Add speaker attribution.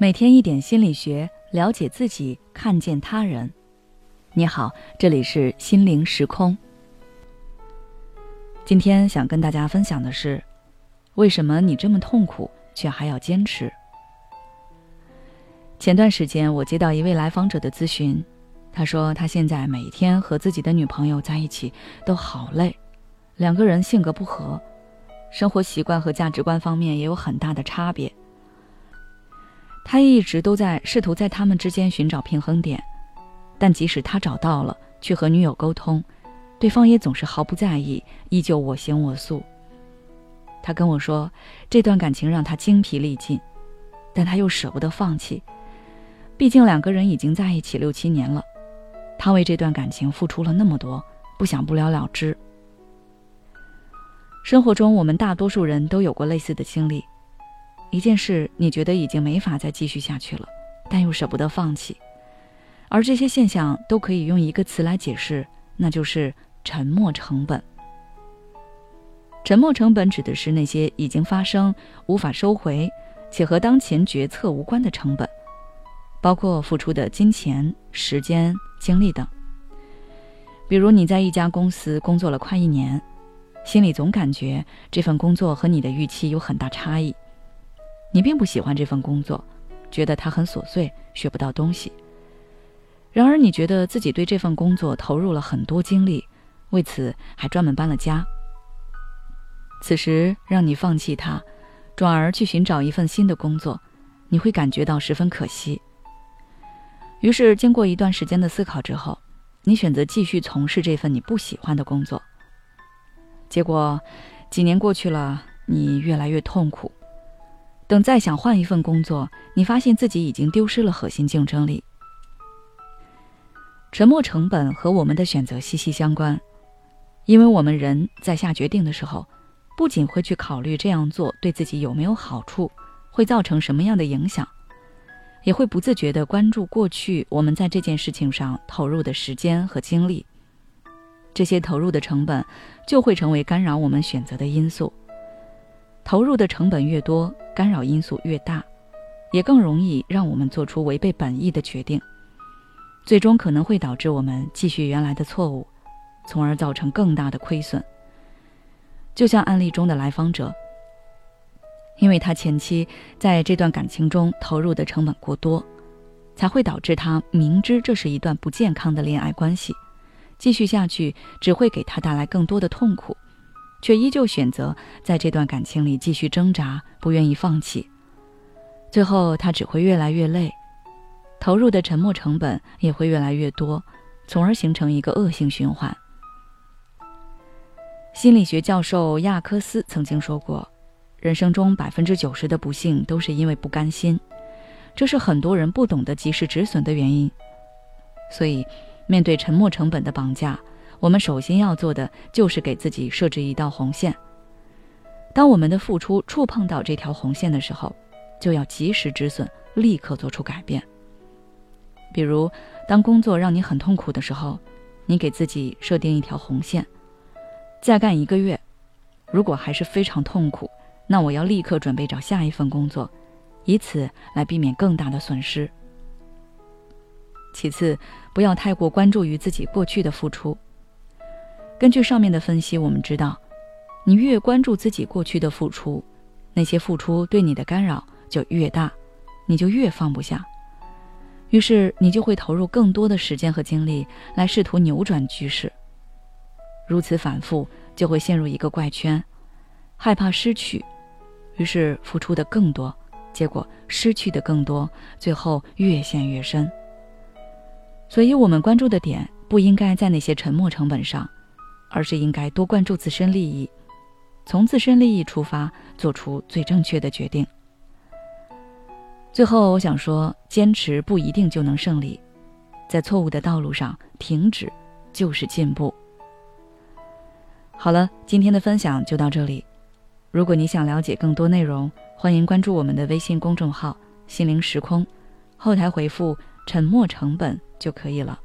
Speaker 1: 每天一点心理学，了解自己，看见他人。你好，这里是心灵时空。今天想跟大家分享的是，为什么你这么痛苦，却还要坚持？前段时间我接到一位来访者的咨询，他说他现在每天和自己的女朋友在一起都好累，两个人性格不合，生活习惯和价值观方面也有很大的差别。他一直都在试图在他们之间寻找平衡点，但即使他找到了，去和女友沟通，对方也总是毫不在意，依旧我行我素。他跟我说，这段感情让他精疲力尽，但他又舍不得放弃，毕竟两个人已经在一起六七年了，他为这段感情付出了那么多，不想不了了之。生活中，我们大多数人都有过类似的经历。一件事，你觉得已经没法再继续下去了，但又舍不得放弃，而这些现象都可以用一个词来解释，那就是沉没成本。沉没成本指的是那些已经发生、无法收回，且和当前决策无关的成本，包括付出的金钱、时间、精力等。比如你在一家公司工作了快一年，心里总感觉这份工作和你的预期有很大差异。你并不喜欢这份工作，觉得它很琐碎，学不到东西。然而，你觉得自己对这份工作投入了很多精力，为此还专门搬了家。此时让你放弃它，转而去寻找一份新的工作，你会感觉到十分可惜。于是，经过一段时间的思考之后，你选择继续从事这份你不喜欢的工作。结果，几年过去了，你越来越痛苦。等再想换一份工作，你发现自己已经丢失了核心竞争力。沉没成本和我们的选择息息相关，因为我们人在下决定的时候，不仅会去考虑这样做对自己有没有好处，会造成什么样的影响，也会不自觉地关注过去我们在这件事情上投入的时间和精力。这些投入的成本，就会成为干扰我们选择的因素。投入的成本越多，干扰因素越大，也更容易让我们做出违背本意的决定，最终可能会导致我们继续原来的错误，从而造成更大的亏损。就像案例中的来访者，因为他前期在这段感情中投入的成本过多，才会导致他明知这是一段不健康的恋爱关系，继续下去只会给他带来更多的痛苦。却依旧选择在这段感情里继续挣扎，不愿意放弃。最后，他只会越来越累，投入的沉没成本也会越来越多，从而形成一个恶性循环。心理学教授亚克斯曾经说过：“人生中百分之九十的不幸都是因为不甘心，这是很多人不懂得及时止损的原因。”所以，面对沉没成本的绑架。我们首先要做的就是给自己设置一道红线。当我们的付出触碰到这条红线的时候，就要及时止损，立刻做出改变。比如，当工作让你很痛苦的时候，你给自己设定一条红线：再干一个月，如果还是非常痛苦，那我要立刻准备找下一份工作，以此来避免更大的损失。其次，不要太过关注于自己过去的付出。根据上面的分析，我们知道，你越关注自己过去的付出，那些付出对你的干扰就越大，你就越放不下。于是你就会投入更多的时间和精力来试图扭转局势。如此反复，就会陷入一个怪圈，害怕失去，于是付出的更多，结果失去的更多，最后越陷越深。所以，我们关注的点不应该在那些沉没成本上。而是应该多关注自身利益，从自身利益出发，做出最正确的决定。最后，我想说，坚持不一定就能胜利，在错误的道路上停止就是进步。好了，今天的分享就到这里。如果你想了解更多内容，欢迎关注我们的微信公众号“心灵时空”，后台回复“沉默成本”就可以了。